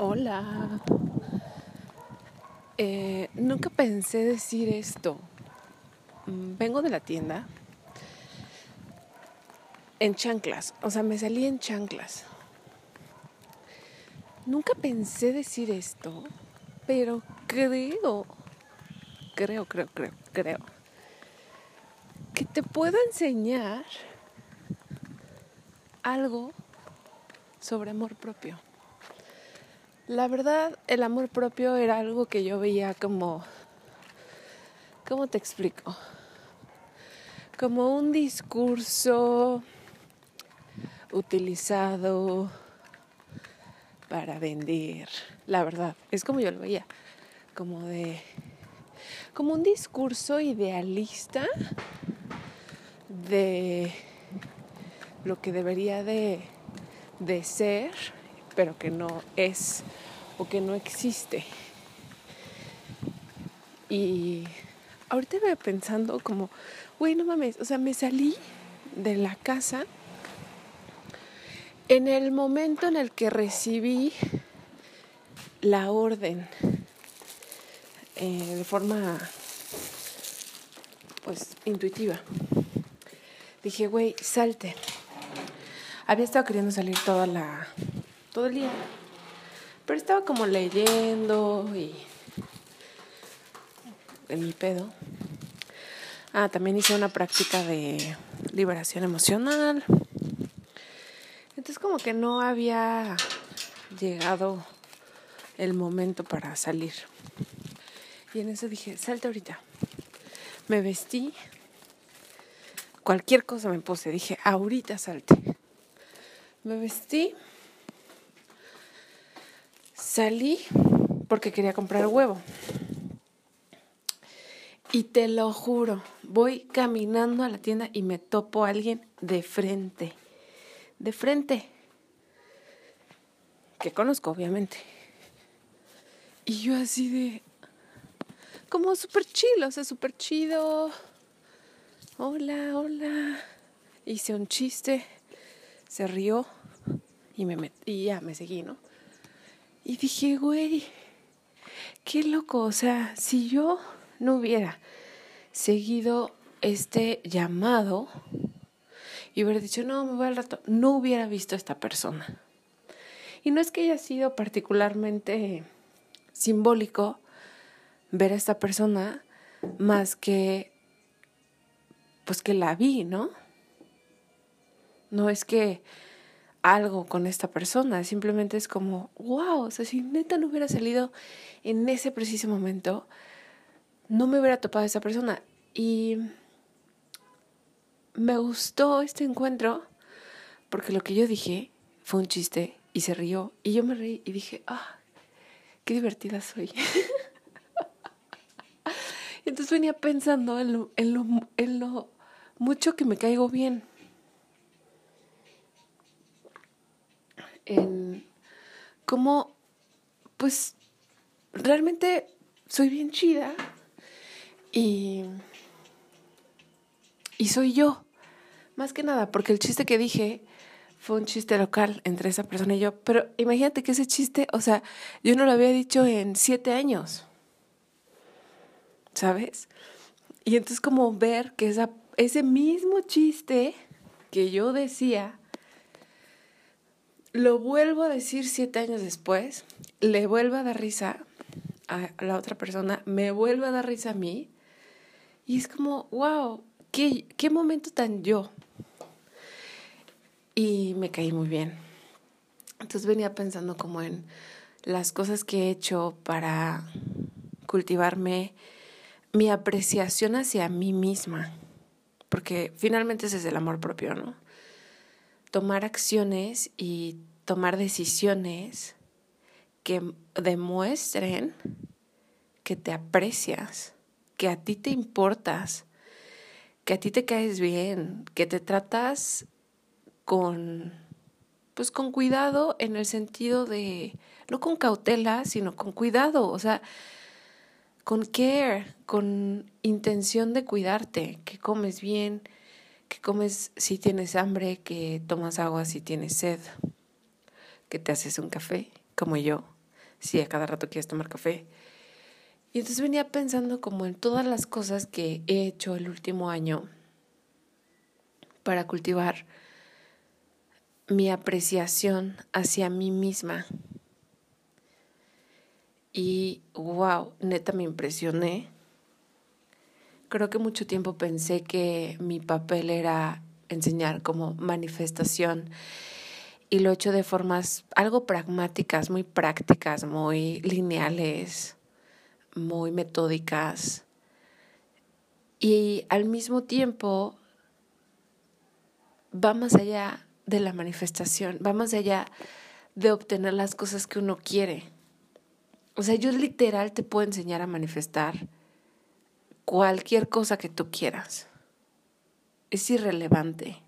Hola. Eh, nunca pensé decir esto. Mm, vengo de la tienda en chanclas, o sea, me salí en chanclas. Nunca pensé decir esto, pero creo, creo, creo, creo, creo, que te puedo enseñar algo sobre amor propio. La verdad, el amor propio era algo que yo veía como, ¿cómo te explico? Como un discurso utilizado para vender. La verdad, es como yo lo veía, como de, como un discurso idealista de lo que debería de, de ser pero que no es o que no existe. Y ahorita me pensando como, güey, no mames, o sea, me salí de la casa en el momento en el que recibí la orden eh, de forma pues intuitiva. Dije, güey, salte. Había estado queriendo salir toda la todo el día. Pero estaba como leyendo y en mi pedo. Ah, también hice una práctica de liberación emocional. Entonces como que no había llegado el momento para salir. Y en eso dije, salte ahorita. Me vestí. Cualquier cosa me puse. Dije, ahorita salte. Me vestí Salí porque quería comprar huevo. Y te lo juro, voy caminando a la tienda y me topo a alguien de frente. De frente. Que conozco, obviamente. Y yo así de... Como súper chido, o sea, súper chido. Hola, hola. Hice un chiste. Se rió. Y, me y ya me seguí, ¿no? Y dije, güey, qué loco. O sea, si yo no hubiera seguido este llamado y hubiera dicho, no, me voy al rato, no hubiera visto a esta persona. Y no es que haya sido particularmente simbólico ver a esta persona más que pues que la vi, ¿no? No es que algo con esta persona, simplemente es como, wow, o sea, si neta no hubiera salido en ese preciso momento, no me hubiera topado esa persona. Y me gustó este encuentro porque lo que yo dije fue un chiste y se rió y yo me reí y dije, ah, qué divertida soy. Entonces venía pensando en lo, en, lo, en lo mucho que me caigo bien. En cómo, pues, realmente soy bien chida y, y soy yo. Más que nada, porque el chiste que dije fue un chiste local entre esa persona y yo. Pero imagínate que ese chiste, o sea, yo no lo había dicho en siete años. ¿Sabes? Y entonces como ver que esa, ese mismo chiste que yo decía, lo vuelvo a decir siete años después, le vuelvo a dar risa a la otra persona, me vuelve a dar risa a mí. Y es como, wow, qué, qué momento tan yo y me caí muy bien. Entonces venía pensando como en las cosas que he hecho para cultivarme mi apreciación hacia mí misma, porque finalmente ese es el amor propio, ¿no? Tomar acciones y tomar decisiones que demuestren que te aprecias, que a ti te importas, que a ti te caes bien, que te tratas con, pues con cuidado en el sentido de, no con cautela, sino con cuidado, o sea, con care, con intención de cuidarte, que comes bien, que comes si tienes hambre, que tomas agua si tienes sed, que te haces un café, como yo, si a cada rato quieres tomar café. Y entonces venía pensando como en todas las cosas que he hecho el último año para cultivar mi apreciación hacia mí misma. Y wow, neta me impresioné. Creo que mucho tiempo pensé que mi papel era enseñar como manifestación y lo he hecho de formas algo pragmáticas, muy prácticas, muy lineales, muy metódicas. Y al mismo tiempo va más allá de la manifestación, va más allá de obtener las cosas que uno quiere. O sea, yo literal te puedo enseñar a manifestar cualquier cosa que tú quieras. Es irrelevante.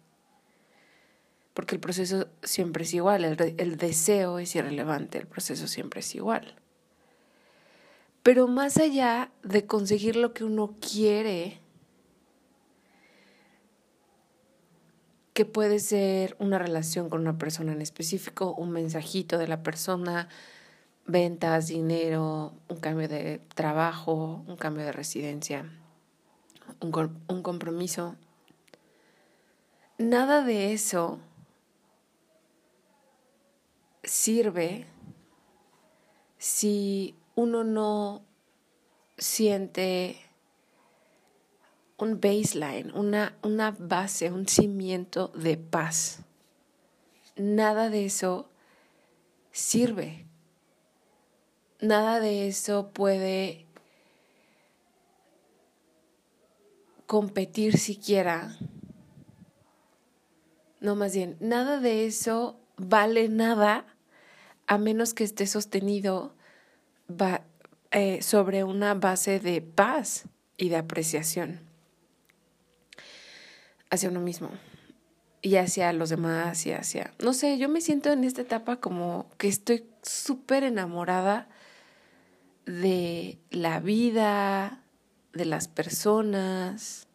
Porque el proceso siempre es igual, el, deseo es irrelevante, el proceso siempre es igual. Pero más allá de conseguir lo que uno quiere, que puede ser una relación con una persona en específico, un mensajito de la persona, ventas, dinero, un cambio de trabajo, un cambio de residencia, un, un compromiso. Nada de eso sirve si uno no siente un baseline, una, una base, un cimiento de paz. Nada de eso sirve. Nada de eso puede competir siquiera. No, más bien, nada de eso vale nada a menos que esté sostenido eh, sobre una base de paz y de apreciación hacia uno mismo y hacia los demás y hacia, no sé, yo me siento en esta etapa como que estoy súper enamorada de la vida, de las personas.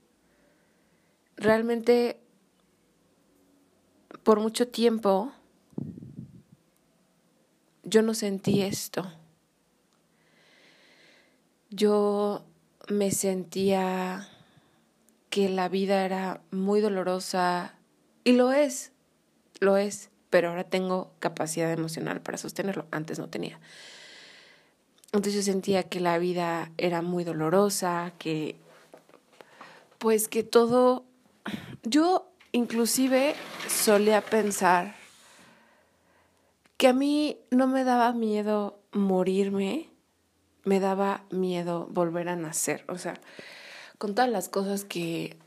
Realmente, por mucho tiempo, yo no sentí esto. Yo me sentía que la vida era muy dolorosa y lo es, lo es, pero ahora tengo capacidad emocional para sostenerlo, antes no tenía. Entonces yo sentía que la vida era muy dolorosa, que pues que todo, yo inclusive solía pensar que a mí no me daba miedo morirme, me daba miedo volver a nacer. O sea, con todas las cosas que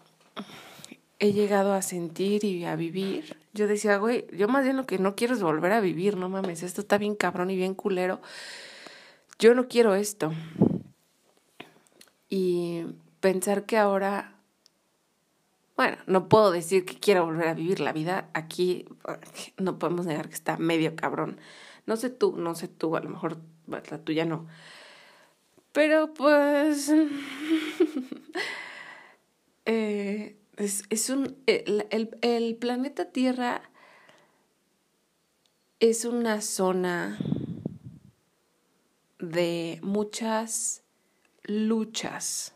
he llegado a sentir y a vivir, yo decía, güey, yo más bien lo que no quiero es volver a vivir, no mames, esto está bien cabrón y bien culero. Yo no quiero esto. Y pensar que ahora, bueno, no puedo decir que quiero volver a vivir la vida, aquí no podemos negar que está medio cabrón. No sé tú, no sé tú, a lo mejor la tuya no. Pero pues... eh, es, es un, el, el, el planeta Tierra es una zona de muchas luchas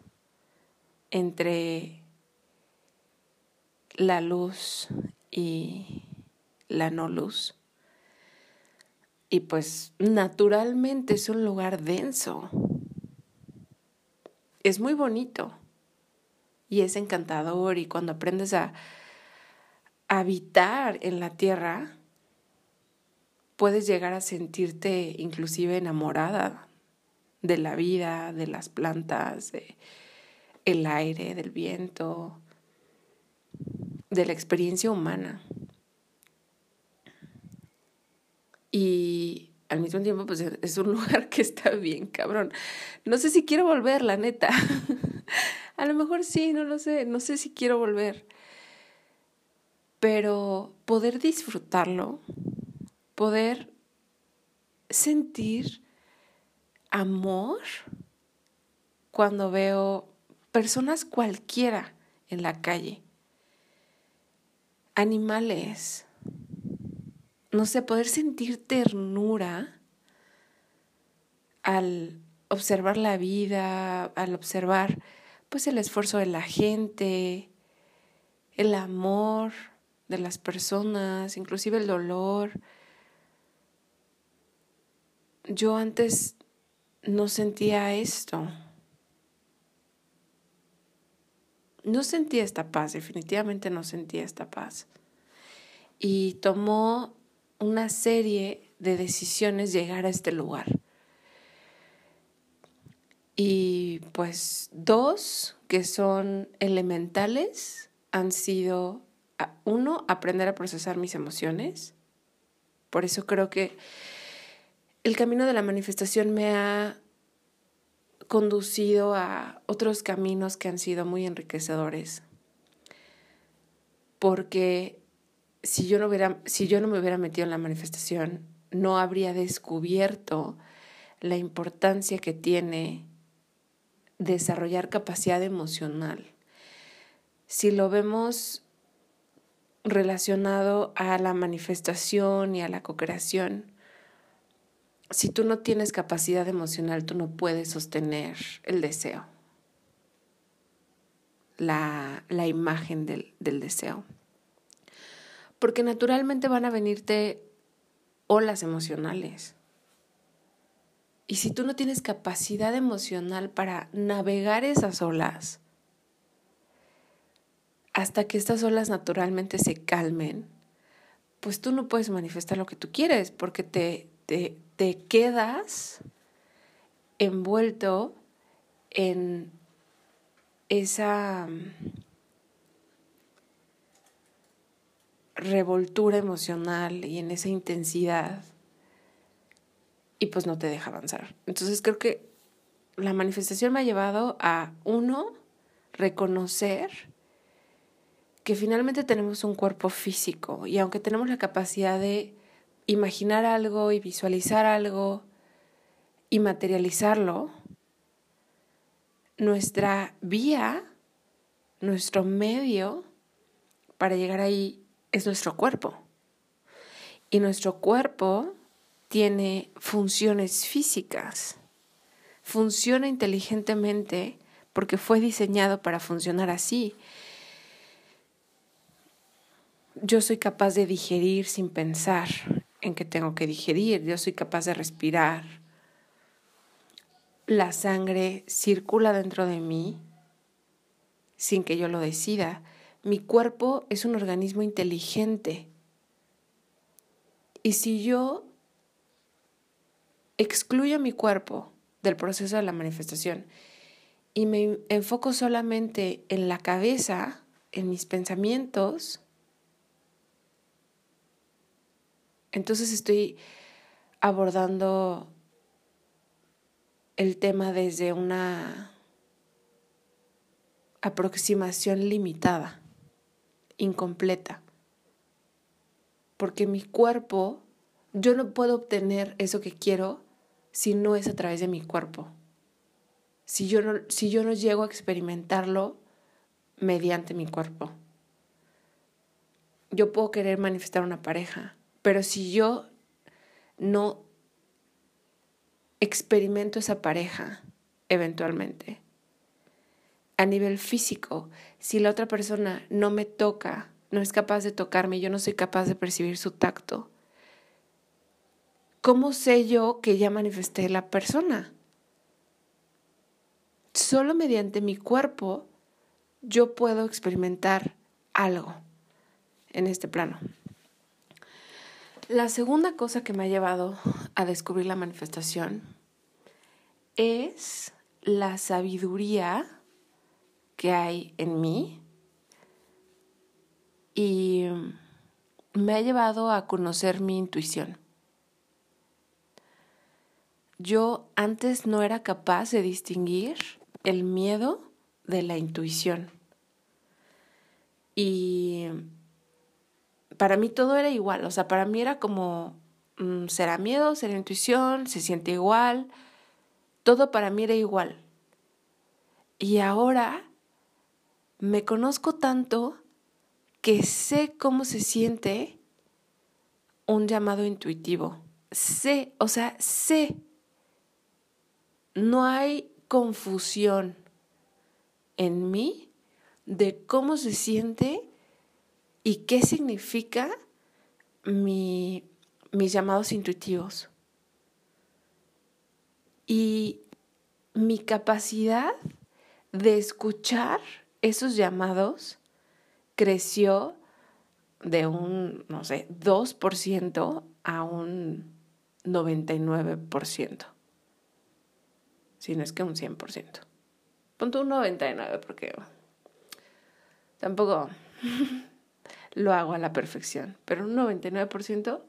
entre la luz y la no luz. Y pues naturalmente es un lugar denso. Es muy bonito y es encantador y cuando aprendes a habitar en la tierra, puedes llegar a sentirte inclusive enamorada de la vida, de las plantas, de el aire, del viento, de la experiencia humana. Y al mismo tiempo, pues es un lugar que está bien cabrón. No sé si quiero volver, la neta. A lo mejor sí, no lo sé, no sé si quiero volver. Pero poder disfrutarlo, poder sentir amor cuando veo personas cualquiera en la calle, animales, no sé, poder sentir ternura al observar la vida, al observar pues el esfuerzo de la gente, el amor de las personas, inclusive el dolor. Yo antes no sentía esto. No sentía esta paz, definitivamente no sentía esta paz. Y tomó una serie de decisiones llegar a este lugar. Y pues dos que son elementales han sido, uno, aprender a procesar mis emociones. Por eso creo que el camino de la manifestación me ha conducido a otros caminos que han sido muy enriquecedores. Porque si yo no, hubiera, si yo no me hubiera metido en la manifestación, no habría descubierto la importancia que tiene desarrollar capacidad emocional. Si lo vemos relacionado a la manifestación y a la co-creación, si tú no tienes capacidad emocional, tú no puedes sostener el deseo, la, la imagen del, del deseo. Porque naturalmente van a venirte olas emocionales. Y si tú no tienes capacidad emocional para navegar esas olas, hasta que estas olas naturalmente se calmen, pues tú no puedes manifestar lo que tú quieres porque te, te, quedas envuelto en esa revoltura emocional y en esa intensidad y pues no te deja avanzar. Entonces creo que la manifestación me ha llevado a, uno, reconocer que finalmente tenemos un cuerpo físico y aunque tenemos la capacidad de imaginar algo y visualizar algo y materializarlo, nuestra vía, nuestro medio para llegar ahí es nuestro cuerpo. Y nuestro cuerpo tiene funciones físicas, funciona inteligentemente porque fue diseñado para funcionar así. Yo soy capaz de digerir sin pensar en que tengo que digerir, yo soy capaz de respirar. La sangre circula dentro de mí sin que yo lo decida. Mi cuerpo es un organismo inteligente. Y si yo excluyo mi cuerpo del proceso de la manifestación y me enfoco solamente en la cabeza, en mis pensamientos, entonces estoy abordando el tema desde una aproximación limitada, incompleta, porque mi cuerpo, yo no puedo obtener eso que quiero si no es a través de mi cuerpo. Si yo no, si yo no llego a experimentarlo mediante mi cuerpo. Yo puedo querer manifestar una pareja, pero si yo no experimento esa pareja eventualmente, a nivel físico, si la otra persona no me toca, no es capaz de tocarme, yo no soy capaz de percibir su tacto, ¿cómo sé yo que ya manifesté la persona? Solo mediante mi cuerpo yo puedo experimentar algo en este plano. La segunda cosa que me ha llevado a descubrir la manifestación es la sabiduría que hay en mí y me ha llevado a conocer mi intuición. Yo antes no era capaz de distinguir el miedo de la intuición. Y para mí todo era igual, o sea, para mí era como, mm, será miedo, será intuición, se siente igual, todo para mí era igual. Y ahora me conozco tanto que sé cómo se siente un llamado intuitivo. Sé, o sea, sé no hay confusión en mí de cómo se siente y qué significa mi, mis llamados intuitivos. Y mi capacidad de escuchar esos llamados creció de un, no sé, 2% a un 99% si no es que un 100%. Ponto un 99% porque tampoco lo hago a la perfección, pero un 99%,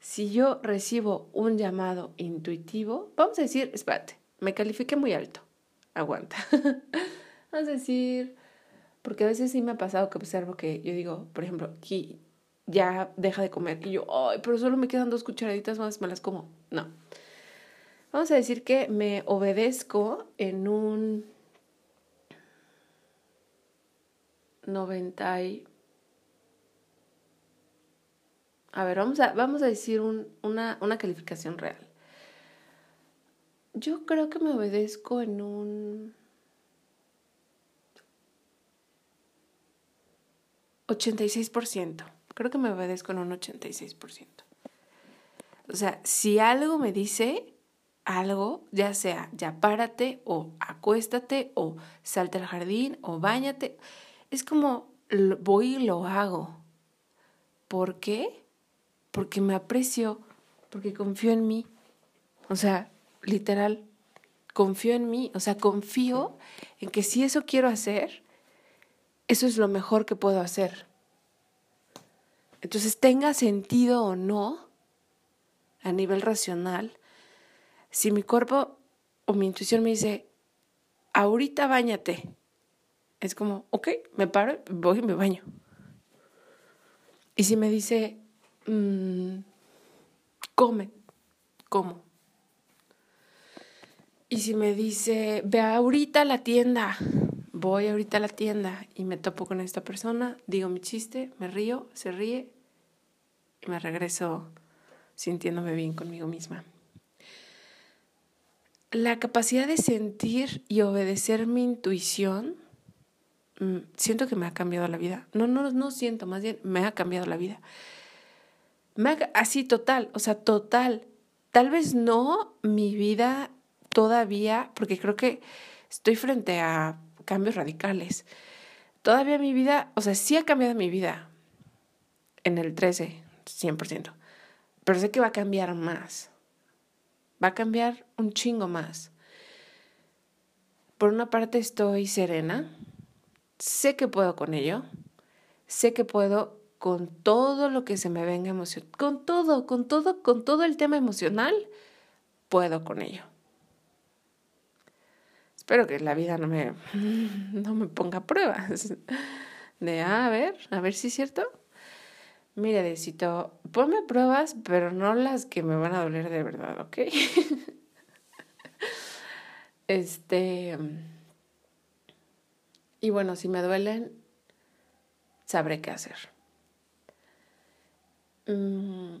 si yo recibo un llamado intuitivo, vamos a decir, espérate, me califique muy alto, aguanta. vamos a decir, porque a veces sí me ha pasado que observo que yo digo, por ejemplo, aquí ya deja de comer y yo, ay, pero solo me quedan dos cucharaditas más, me las como. No Vamos a decir que me obedezco en un 90 A ver, vamos a, vamos a decir una, una calificación real. Yo creo que me obedezco en un 86%. Creo que me obedezco en un 86%. O sea, si algo me dice, algo, ya sea ya párate o acuéstate o salte al jardín o bañate. Es como voy y lo hago. ¿Por qué? Porque me aprecio, porque confío en mí. O sea, literal, confío en mí. O sea, confío en que si eso quiero hacer, eso es lo mejor que puedo hacer. Entonces, tenga sentido o no, a nivel racional, si mi cuerpo o mi intuición me dice, ahorita bañate, es como, ok, me paro, voy y me baño. Y si me dice, mm, come, como. Y si me dice, ve ahorita a la tienda, voy ahorita a la tienda y me topo con esta persona, digo mi chiste, me río, se ríe y me regreso sintiéndome bien conmigo misma la capacidad de sentir y obedecer mi intuición, mm, siento que me ha cambiado la vida. No, no, no siento, más bien me ha cambiado la vida. Así total, o sea, total. Tal vez no mi vida todavía, porque creo que estoy frente a cambios radicales. Todavía mi vida, o sea, sí ha cambiado mi vida en el 13, 100%, pero sé que va a cambiar más Va a cambiar un chingo más. Por una parte estoy serena, sé que puedo con ello, sé que puedo con todo lo que se me venga emocional, con todo, con todo, con todo el tema emocional, puedo con ello. Espero que la vida no me, no me ponga pruebas. De, ah, a ver, a ver si es cierto. Mire, Decito, ponme pruebas, pero no las que me van a doler de verdad, ¿ok? este. Y bueno, si me duelen, sabré qué hacer. Mm,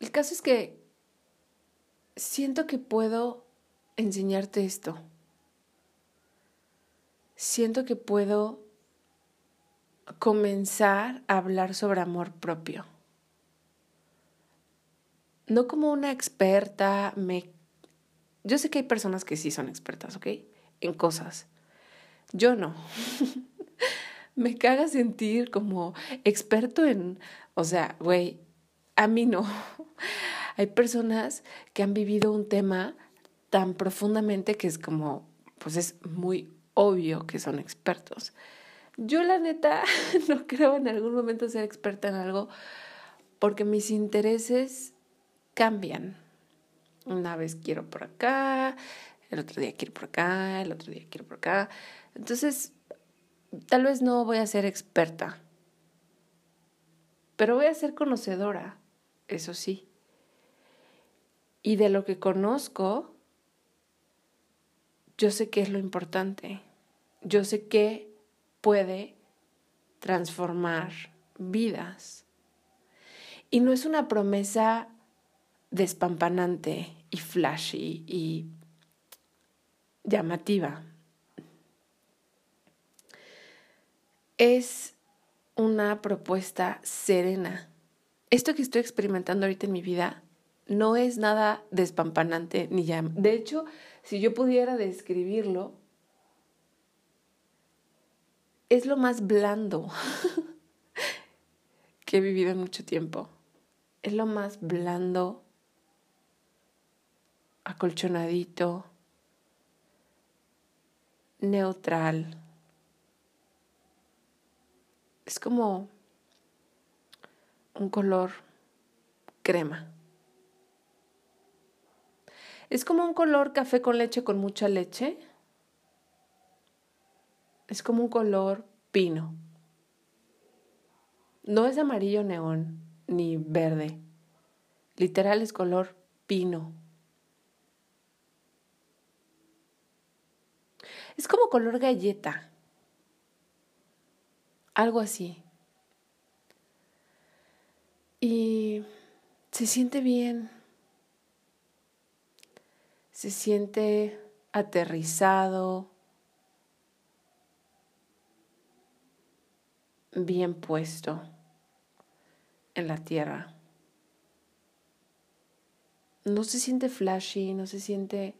el caso es que siento que puedo enseñarte esto. Siento que puedo comenzar a hablar sobre amor propio. No como una experta, me... Yo sé que hay personas que sí son expertas, ¿ok? En cosas. Yo no. me caga sentir como experto en, o sea, güey, a mí no. Hay personas que han vivido un tema tan profundamente que es como, pues es muy obvio que son expertos. Yo la neta no creo en algún momento ser experta en algo porque mis intereses cambian. Una vez quiero por acá, el otro día quiero por acá, el otro día quiero por acá. Entonces, tal vez no voy a ser experta, pero voy a ser conocedora, eso sí. Y de lo que conozco, yo sé qué es lo importante. Yo sé qué puede transformar vidas. Y no es una promesa despampanante y flashy y llamativa. Es una propuesta serena. Esto que estoy experimentando ahorita en mi vida no es nada despampanante ni llama. De hecho, si yo pudiera describirlo, es lo más blando que he vivido en mucho tiempo. Es lo más blando, acolchonadito, neutral. Es como un color crema. Es como un color café con leche con mucha leche es como un color pino. No es amarillo neón ni verde. Literal es color pino. Es como color galleta. Algo así. Y se siente bien. Se siente aterrizado, bien puesto en la tierra. No se siente flashy, no se siente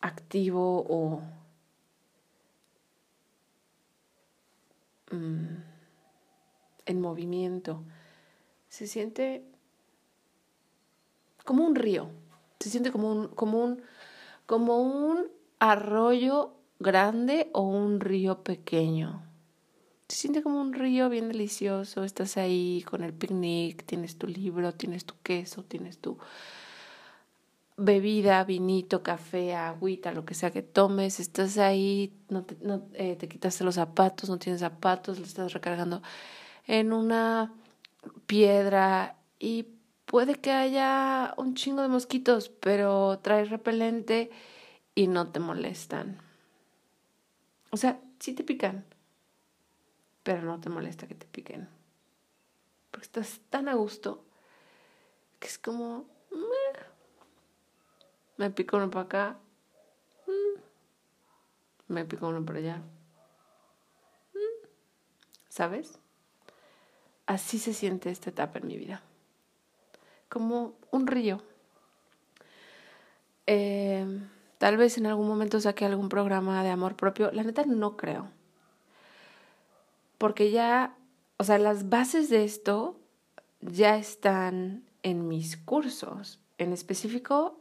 activo o mm, en movimiento. Se siente como un río, se siente como un, como un, como un arroyo grande o un río pequeño. Se siente como un río bien delicioso, estás ahí con el picnic, tienes tu libro, tienes tu queso, tienes tu bebida, vinito, café, agüita, lo que sea que tomes, estás ahí, no eh, te quitaste los zapatos, no tienes zapatos, lo estás recargando en una piedra y puede que haya un chingo de mosquitos, pero traes repelente y no te molestan. O sea, sí te pican, pero no te molesta que te piquen. Porque estás tan a gusto que es como, me pico uno para acá, mm, me pico uno para allá. Mm, ¿Sabes? Así se siente esta etapa en mi vida. Como un río. Eh, Tal vez en algún momento saque algún programa de amor propio. La neta no creo. Porque ya, o sea, las bases de esto ya están en mis cursos. En específico,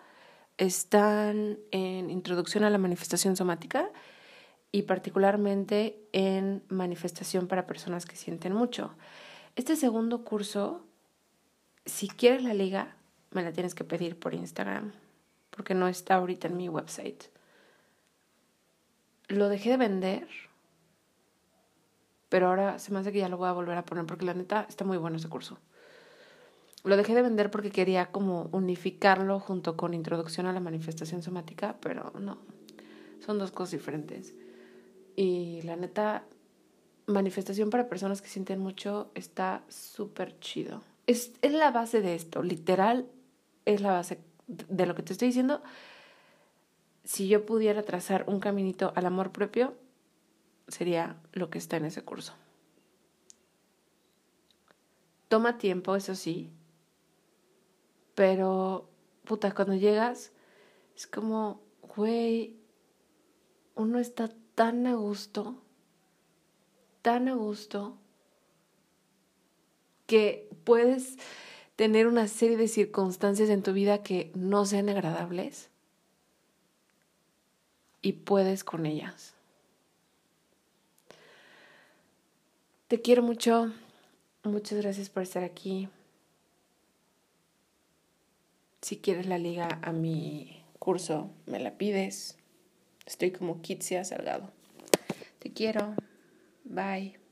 están en Introducción a la Manifestación Somática y particularmente en Manifestación para Personas que Sienten Mucho. Este segundo curso, si quieres la liga, me la tienes que pedir por Instagram, porque no está ahorita en mi website. Lo dejé de vender, pero ahora se me hace que ya lo voy a volver a poner, porque la neta está muy bueno ese curso. Lo dejé de vender porque quería como unificarlo junto con introducción a la manifestación somática, pero no, son dos cosas diferentes. Y la neta, manifestación para personas que sienten mucho está súper chido. Es, es la base de esto, literal, es la base de lo que te estoy diciendo. Si yo pudiera trazar un caminito al amor propio, sería lo que está en ese curso. Toma tiempo, eso sí, pero, puta, cuando llegas, es como, güey, uno está tan a gusto, tan a gusto, que puedes tener una serie de circunstancias en tu vida que no sean agradables y puedes con ellas. Te quiero mucho. Muchas gracias por estar aquí. Si quieres la liga a mi curso, me la pides. Estoy como Kitsia Salgado. Te quiero. Bye.